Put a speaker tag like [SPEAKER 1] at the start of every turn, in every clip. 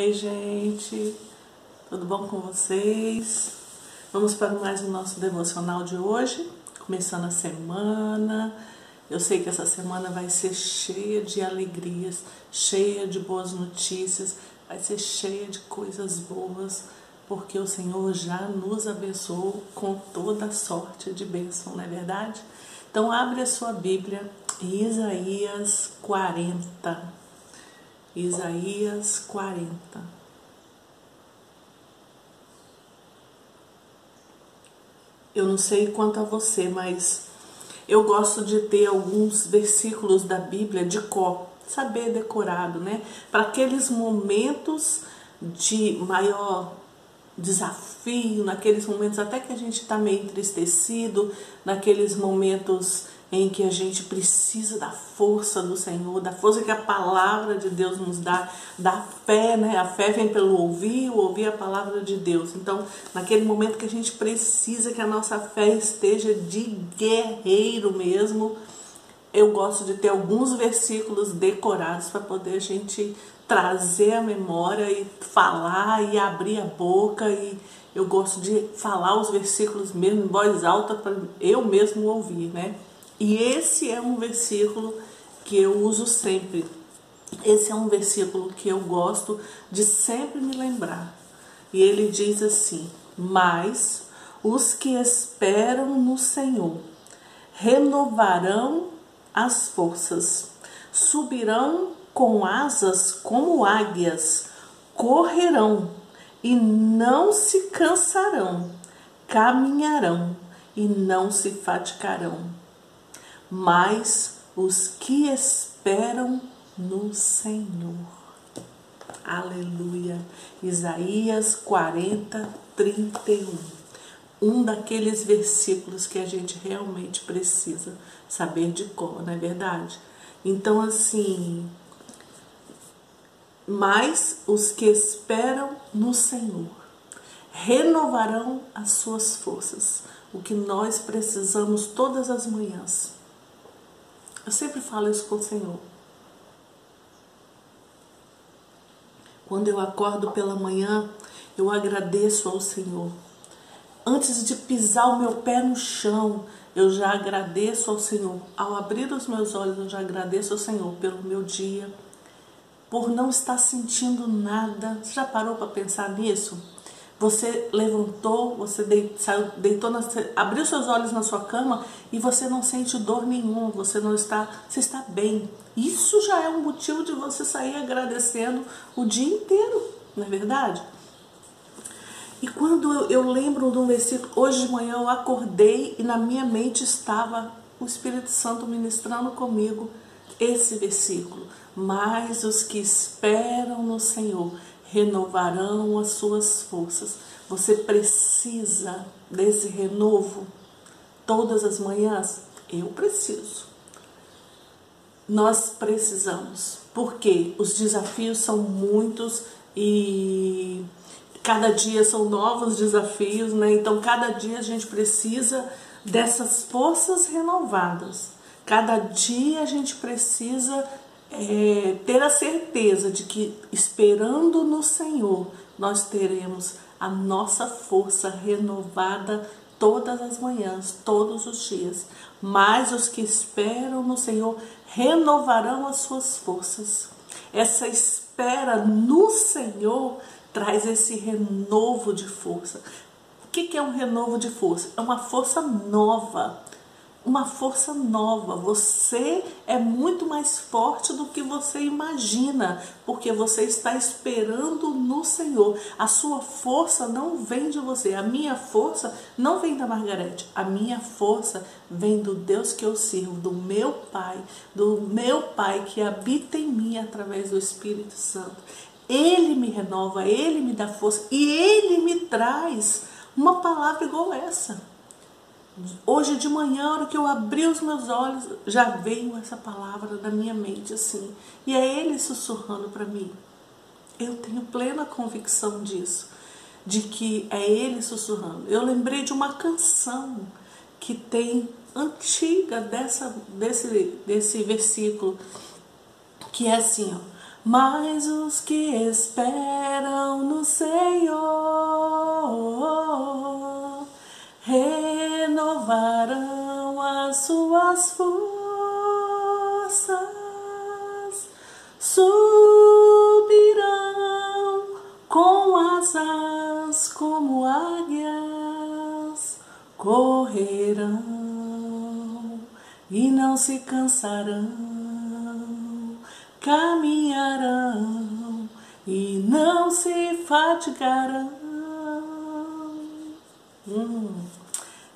[SPEAKER 1] Ei, gente, tudo bom com vocês? Vamos para mais o nosso devocional de hoje, começando a semana. Eu sei que essa semana vai ser cheia de alegrias, cheia de boas notícias, vai ser cheia de coisas boas, porque o Senhor já nos abençoou com toda sorte de bênção, não é verdade? Então, abre a sua Bíblia, Isaías 40. Isaías 40. Eu não sei quanto a você, mas eu gosto de ter alguns versículos da Bíblia de cor, saber decorado, né? Para aqueles momentos de maior desafio, naqueles momentos até que a gente está meio entristecido, naqueles momentos em que a gente precisa da força do Senhor, da força que a palavra de Deus nos dá, da fé, né? A fé vem pelo ouvir, o ouvir a palavra de Deus. Então, naquele momento que a gente precisa que a nossa fé esteja de guerreiro mesmo, eu gosto de ter alguns versículos decorados para poder a gente trazer a memória e falar e abrir a boca e eu gosto de falar os versículos mesmo em voz alta para eu mesmo ouvir, né? E esse é um versículo que eu uso sempre. Esse é um versículo que eu gosto de sempre me lembrar. E ele diz assim: Mas os que esperam no Senhor renovarão as forças, subirão com asas como águias, correrão e não se cansarão, caminharão e não se fatigarão mas os que esperam no Senhor. Aleluia. Isaías 40, 31. Um daqueles versículos que a gente realmente precisa saber de cor, não é verdade? Então, assim, mas os que esperam no Senhor renovarão as suas forças. O que nós precisamos todas as manhãs eu sempre falo isso com o Senhor. Quando eu acordo pela manhã, eu agradeço ao Senhor. Antes de pisar o meu pé no chão, eu já agradeço ao Senhor. Ao abrir os meus olhos, eu já agradeço ao Senhor pelo meu dia, por não estar sentindo nada. Você já parou para pensar nisso? Você levantou, você deitou, deitou na, abriu seus olhos na sua cama e você não sente dor nenhuma, você não está, você está bem. Isso já é um motivo de você sair agradecendo o dia inteiro, não é verdade? E quando eu, eu lembro de um versículo, hoje de manhã eu acordei e na minha mente estava o Espírito Santo ministrando comigo esse versículo. Mas os que esperam no Senhor renovarão as suas forças. Você precisa desse renovo todas as manhãs? Eu preciso. Nós precisamos, porque os desafios são muitos e cada dia são novos desafios, né? Então, cada dia a gente precisa dessas forças renovadas. Cada dia a gente precisa é, ter a certeza de que esperando no Senhor nós teremos a nossa força renovada todas as manhãs, todos os dias. Mas os que esperam no Senhor renovarão as suas forças. Essa espera no Senhor traz esse renovo de força. O que é um renovo de força? É uma força nova uma força nova. Você é muito mais forte do que você imagina, porque você está esperando no Senhor. A sua força não vem de você. A minha força não vem da Margarete. A minha força vem do Deus que eu sirvo, do meu Pai, do meu Pai que habita em mim através do Espírito Santo. Ele me renova, ele me dá força e ele me traz uma palavra igual essa Hoje de manhã, hora que eu abri os meus olhos, já veio essa palavra na minha mente assim. E é ele sussurrando para mim. Eu tenho plena convicção disso, de que é ele sussurrando. Eu lembrei de uma canção que tem antiga dessa desse desse versículo, que é assim, ó: mas os que esperam no Senhor as suas forças, subirão com asas como águias, correrão e não se cansarão caminharão e não se fatigarão. Hum.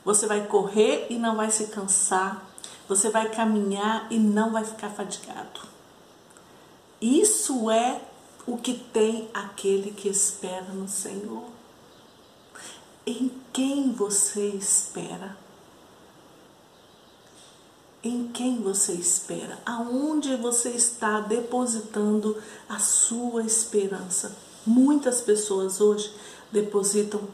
[SPEAKER 1] Você vai correr e não vai se cansar. Você vai caminhar e não vai ficar fatigado. Isso é o que tem aquele que espera no Senhor. Em quem você espera? em quem você espera, aonde você está depositando a sua esperança. Muitas pessoas hoje depositam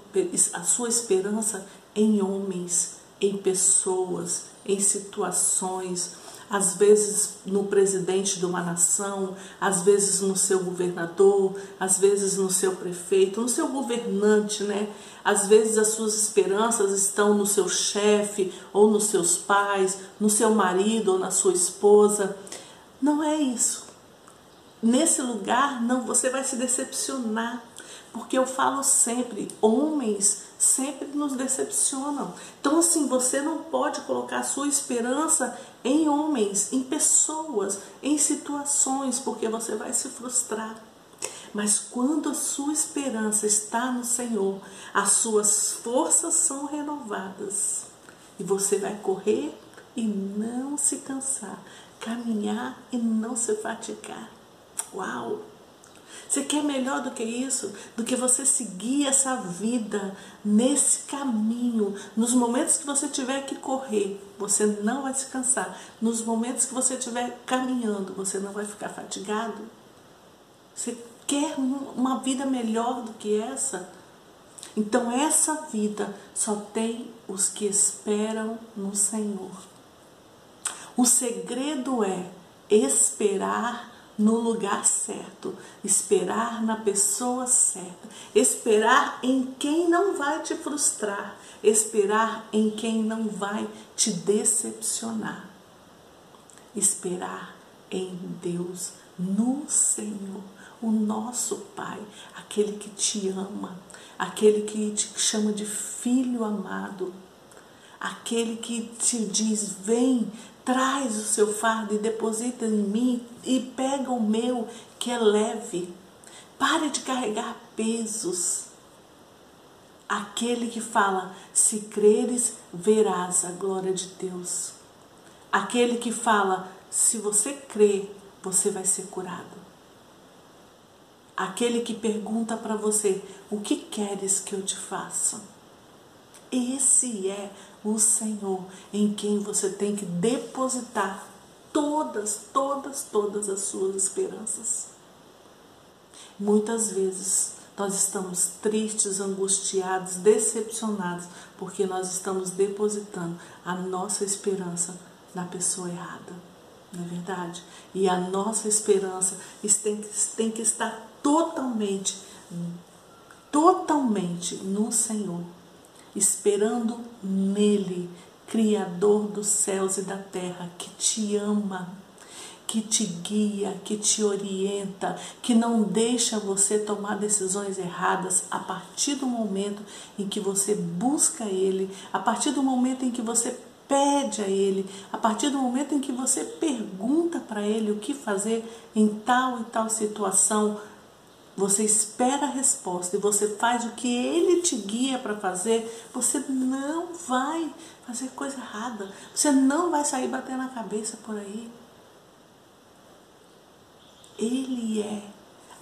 [SPEAKER 1] a sua esperança em homens, em pessoas, em situações, às vezes no presidente de uma nação, às vezes no seu governador, às vezes no seu prefeito, no seu governante, né? Às vezes as suas esperanças estão no seu chefe, ou nos seus pais, no seu marido ou na sua esposa. Não é isso. Nesse lugar, não, você vai se decepcionar, porque eu falo sempre, homens sempre nos decepcionam. Então, assim, você não pode colocar sua esperança em homens, em pessoas, em situações, porque você vai se frustrar. Mas quando a sua esperança está no Senhor, as suas forças são renovadas e você vai correr e não se cansar, caminhar e não se fatigar. Uau! Você quer melhor do que isso? Do que você seguir essa vida nesse caminho. Nos momentos que você tiver que correr, você não vai se cansar. Nos momentos que você estiver caminhando, você não vai ficar fatigado. Você quer uma vida melhor do que essa? Então, essa vida só tem os que esperam no Senhor. O segredo é esperar no lugar certo, esperar na pessoa certa, esperar em quem não vai te frustrar, esperar em quem não vai te decepcionar. Esperar em Deus, no Senhor, o nosso Pai, aquele que te ama, aquele que te chama de filho amado, aquele que te diz: Vem, traz o seu fardo e deposita em mim e pega o meu que é leve. Pare de carregar pesos. Aquele que fala: se creres, verás a glória de Deus. Aquele que fala: se você crer, você vai ser curado. Aquele que pergunta para você: o que queres que eu te faça? Esse é o Senhor em quem você tem que depositar todas, todas, todas as suas esperanças. Muitas vezes nós estamos tristes, angustiados, decepcionados, porque nós estamos depositando a nossa esperança na pessoa errada. Não é verdade? E a nossa esperança tem tem que estar totalmente, totalmente no Senhor esperando nele, Criador dos céus e da terra, que te ama, que te guia, que te orienta, que não deixa você tomar decisões erradas a partir do momento em que você busca Ele, a partir do momento em que você pede a Ele, a partir do momento em que você pergunta para Ele o que fazer em tal e tal situação, você espera a resposta e você faz o que ele te guia para fazer, você não vai fazer coisa errada. Você não vai sair batendo a cabeça por aí. Ele é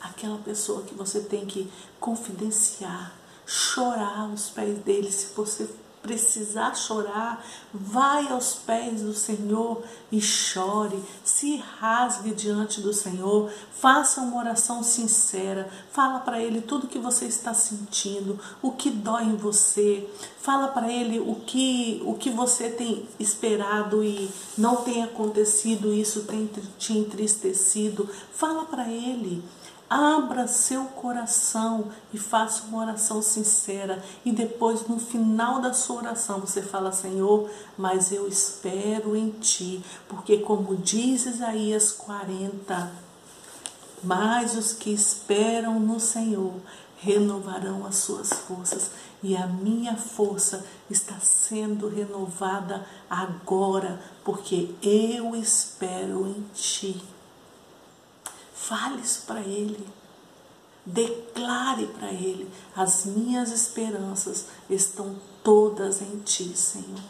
[SPEAKER 1] aquela pessoa que você tem que confidenciar, chorar aos pés dele se você precisar chorar, vai aos pés do Senhor e chore, se rasgue diante do Senhor, faça uma oração sincera, fala para ele tudo que você está sentindo, o que dói em você, fala para ele o que o que você tem esperado e não tem acontecido, isso tem te entristecido, fala para ele. Abra seu coração e faça uma oração sincera. E depois, no final da sua oração, você fala: Senhor, mas eu espero em ti. Porque, como diz Isaías 40, mas os que esperam no Senhor renovarão as suas forças. E a minha força está sendo renovada agora, porque eu espero em ti. Fale isso para Ele. Declare para Ele: as minhas esperanças estão todas em Ti, Senhor.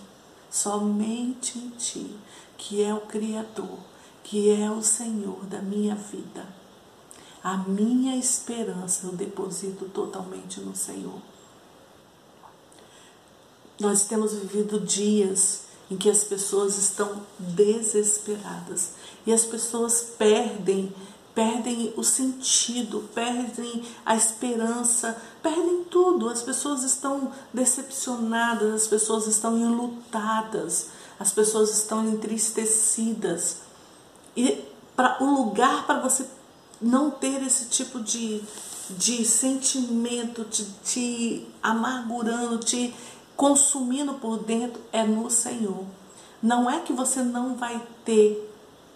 [SPEAKER 1] Somente em Ti, que é o Criador, que é o Senhor da minha vida. A minha esperança eu deposito totalmente no Senhor. Nós temos vivido dias em que as pessoas estão desesperadas e as pessoas perdem perdem o sentido, perdem a esperança, perdem tudo. As pessoas estão decepcionadas, as pessoas estão enlutadas, as pessoas estão entristecidas. E para o lugar para você não ter esse tipo de, de sentimento, te, te amargurando, te consumindo por dentro, é no Senhor. Não é que você não vai ter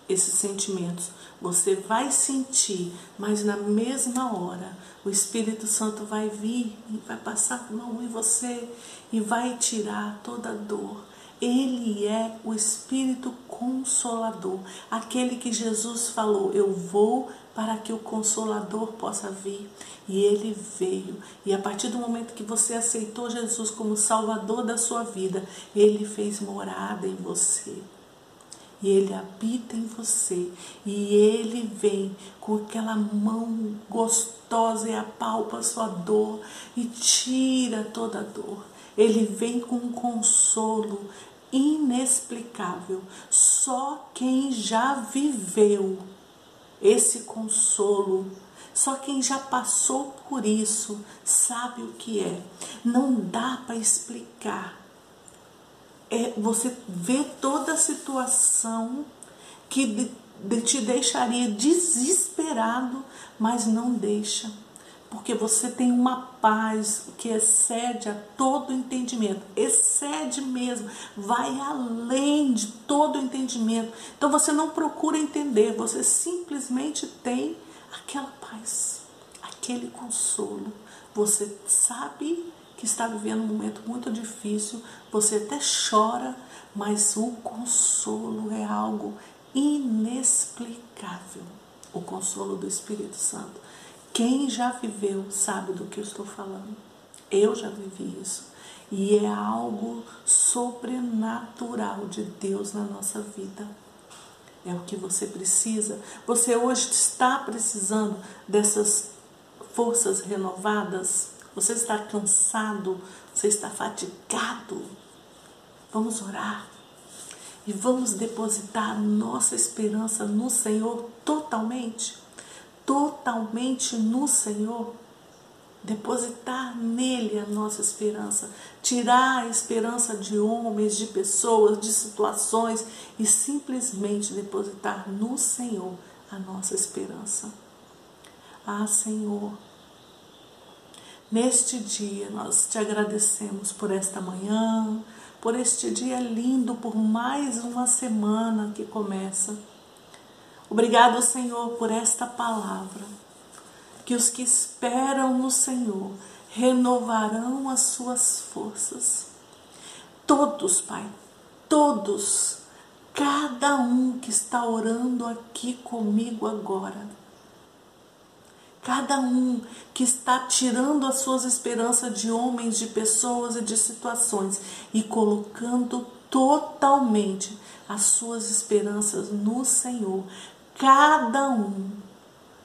[SPEAKER 1] esses sentimentos. Você vai sentir, mas na mesma hora o Espírito Santo vai vir e vai passar a mão em você e vai tirar toda a dor. Ele é o Espírito Consolador, aquele que Jesus falou: Eu vou para que o Consolador possa vir. E ele veio. E a partir do momento que você aceitou Jesus como Salvador da sua vida, ele fez morada em você e ele habita em você e ele vem com aquela mão gostosa e apalpa sua dor e tira toda a dor. Ele vem com um consolo inexplicável. Só quem já viveu esse consolo, só quem já passou por isso sabe o que é. Não dá para explicar é, você vê toda a situação que de, de te deixaria desesperado, mas não deixa. Porque você tem uma paz que excede a todo entendimento, excede mesmo, vai além de todo entendimento. Então você não procura entender, você simplesmente tem aquela paz, aquele consolo. Você sabe que está vivendo um momento muito difícil, você até chora, mas o consolo é algo inexplicável o consolo do Espírito Santo. Quem já viveu sabe do que eu estou falando. Eu já vivi isso. E é algo sobrenatural de Deus na nossa vida. É o que você precisa. Você hoje está precisando dessas forças renovadas você está cansado, você está fatigado. Vamos orar e vamos depositar nossa esperança no Senhor totalmente. Totalmente no Senhor. Depositar nele a nossa esperança, tirar a esperança de homens, de pessoas, de situações e simplesmente depositar no Senhor a nossa esperança. Ah, Senhor, Neste dia, nós te agradecemos por esta manhã, por este dia lindo, por mais uma semana que começa. Obrigado, Senhor, por esta palavra. Que os que esperam no Senhor renovarão as suas forças. Todos, Pai, todos, cada um que está orando aqui comigo agora Cada um que está tirando as suas esperanças de homens, de pessoas e de situações e colocando totalmente as suas esperanças no Senhor. Cada um,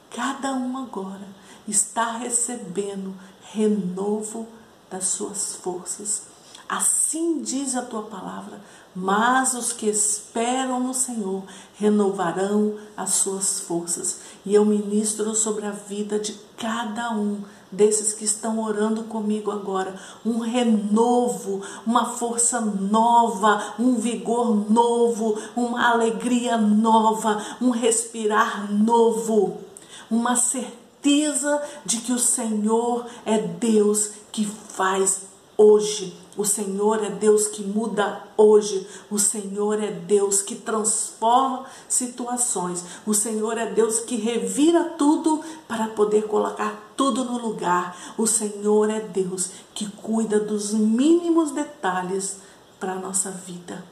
[SPEAKER 1] cada um agora está recebendo renovo das suas forças. Assim diz a tua palavra. Mas os que esperam no Senhor renovarão as suas forças. E eu ministro sobre a vida de cada um desses que estão orando comigo agora, um renovo, uma força nova, um vigor novo, uma alegria nova, um respirar novo, uma certeza de que o Senhor é Deus que faz hoje o Senhor é Deus que muda hoje. O Senhor é Deus que transforma situações. O Senhor é Deus que revira tudo para poder colocar tudo no lugar. O Senhor é Deus que cuida dos mínimos detalhes para a nossa vida.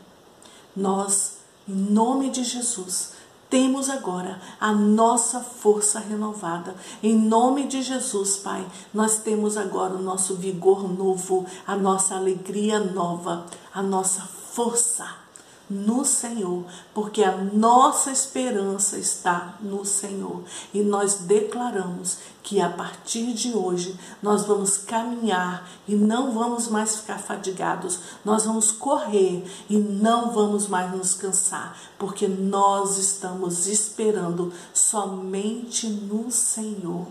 [SPEAKER 1] Nós, em nome de Jesus, temos agora a nossa força renovada. Em nome de Jesus, Pai, nós temos agora o nosso vigor novo, a nossa alegria nova, a nossa força no Senhor, porque a nossa esperança está no Senhor. E nós declaramos que a partir de hoje nós vamos caminhar e não vamos mais ficar fadigados, nós vamos correr e não vamos mais nos cansar, porque nós estamos esperando somente no Senhor.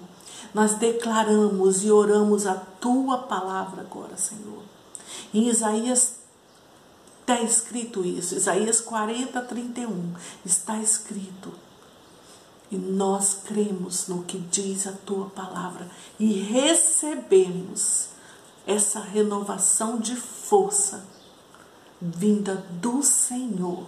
[SPEAKER 1] Nós declaramos e oramos a tua palavra agora, Senhor. Em Isaías Está escrito isso, Isaías 40, 31. Está escrito. E nós cremos no que diz a tua palavra e recebemos essa renovação de força vinda do Senhor.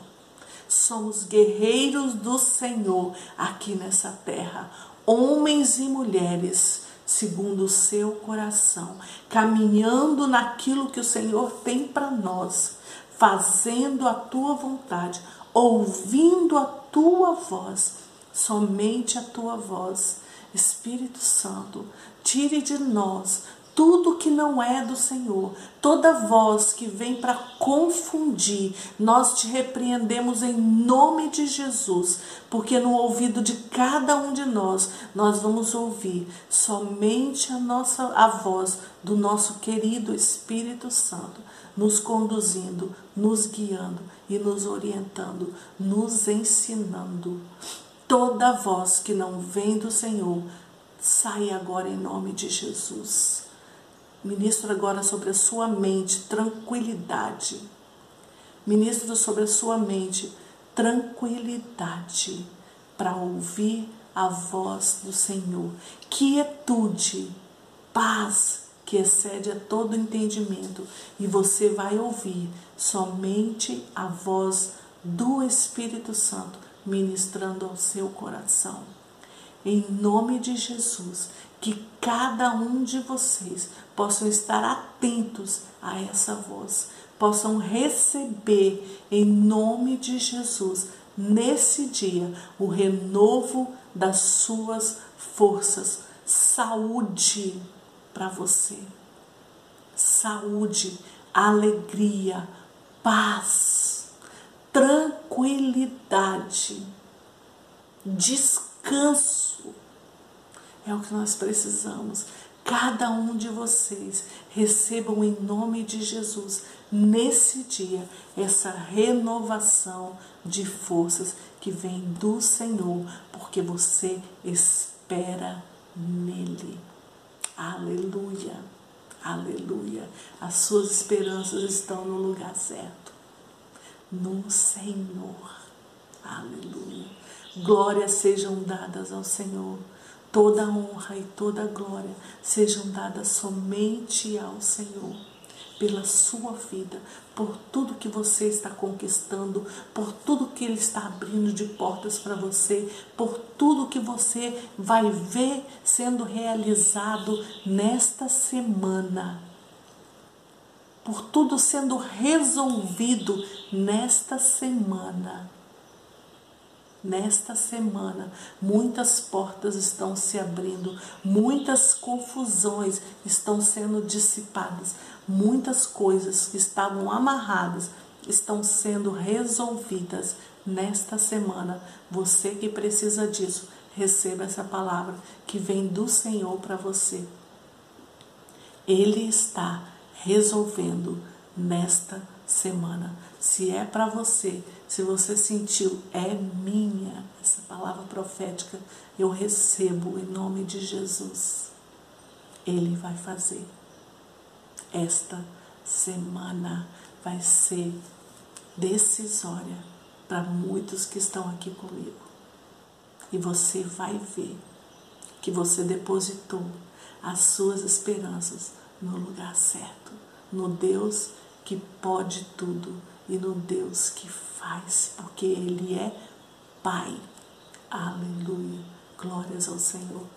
[SPEAKER 1] Somos guerreiros do Senhor aqui nessa terra, homens e mulheres segundo o seu coração, caminhando naquilo que o Senhor tem para nós fazendo a tua vontade, ouvindo a tua voz, somente a tua voz. Espírito Santo, tire de nós tudo que não é do Senhor, toda voz que vem para confundir, nós te repreendemos em nome de Jesus, porque no ouvido de cada um de nós, nós vamos ouvir somente a nossa a voz do nosso querido Espírito Santo nos conduzindo, nos guiando e nos orientando, nos ensinando. Toda voz que não vem do Senhor, sai agora em nome de Jesus. Ministro agora sobre a sua mente tranquilidade. Ministro sobre a sua mente tranquilidade para ouvir a voz do Senhor. Quietude, paz, que excede a todo entendimento, e você vai ouvir somente a voz do Espírito Santo ministrando ao seu coração. Em nome de Jesus, que cada um de vocês possam estar atentos a essa voz, possam receber em nome de Jesus nesse dia o renovo das suas forças, saúde para você. Saúde, alegria, paz, tranquilidade, descanso. É o que nós precisamos. Cada um de vocês recebam em nome de Jesus nesse dia essa renovação de forças que vem do Senhor, porque você espera nele. Aleluia, aleluia. As suas esperanças estão no lugar certo, no Senhor. Aleluia. Glórias sejam dadas ao Senhor. Toda honra e toda glória sejam dadas somente ao Senhor pela sua vida, por tudo que você está conquistando, por tudo que Ele está abrindo de portas para você, por tudo que você vai ver sendo realizado nesta semana, por tudo sendo resolvido nesta semana. Nesta semana, muitas portas estão se abrindo, muitas confusões estão sendo dissipadas, muitas coisas que estavam amarradas estão sendo resolvidas nesta semana. Você que precisa disso, receba essa palavra que vem do Senhor para você. Ele está resolvendo nesta semana. Se é para você, se você sentiu, é minha essa palavra profética, eu recebo em nome de Jesus. Ele vai fazer. Esta semana vai ser decisória para muitos que estão aqui comigo. E você vai ver que você depositou as suas esperanças no lugar certo, no Deus que pode tudo e no Deus que faz, porque Ele é Pai. Aleluia. Glórias ao Senhor.